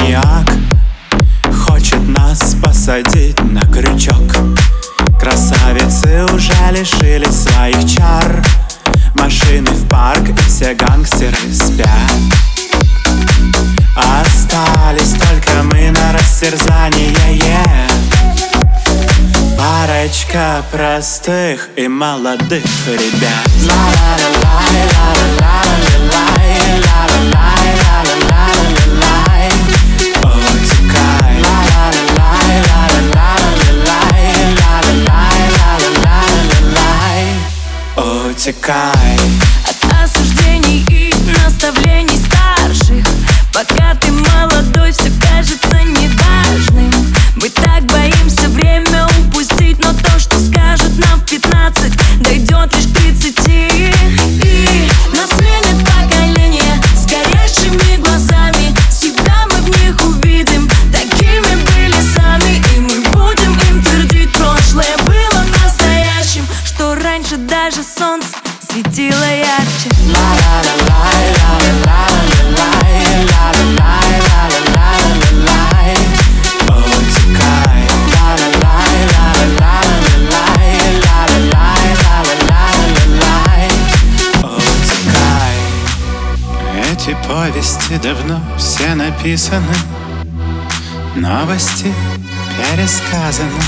маньяк Хочет нас посадить на крючок. Красавицы уже лишились своих чар. Машины в парк и все гангстеры спят. Остались только мы на растерзание yeah. Парочка простых и молодых ребят. Утекай. От осуждений и наставлений старших Пока ты молодой, ла-ла-ла-ла-лай. Утекай. Эти повести давно все написаны, новости пересказаны.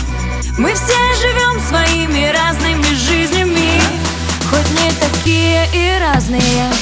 Мы все живем своими разными разные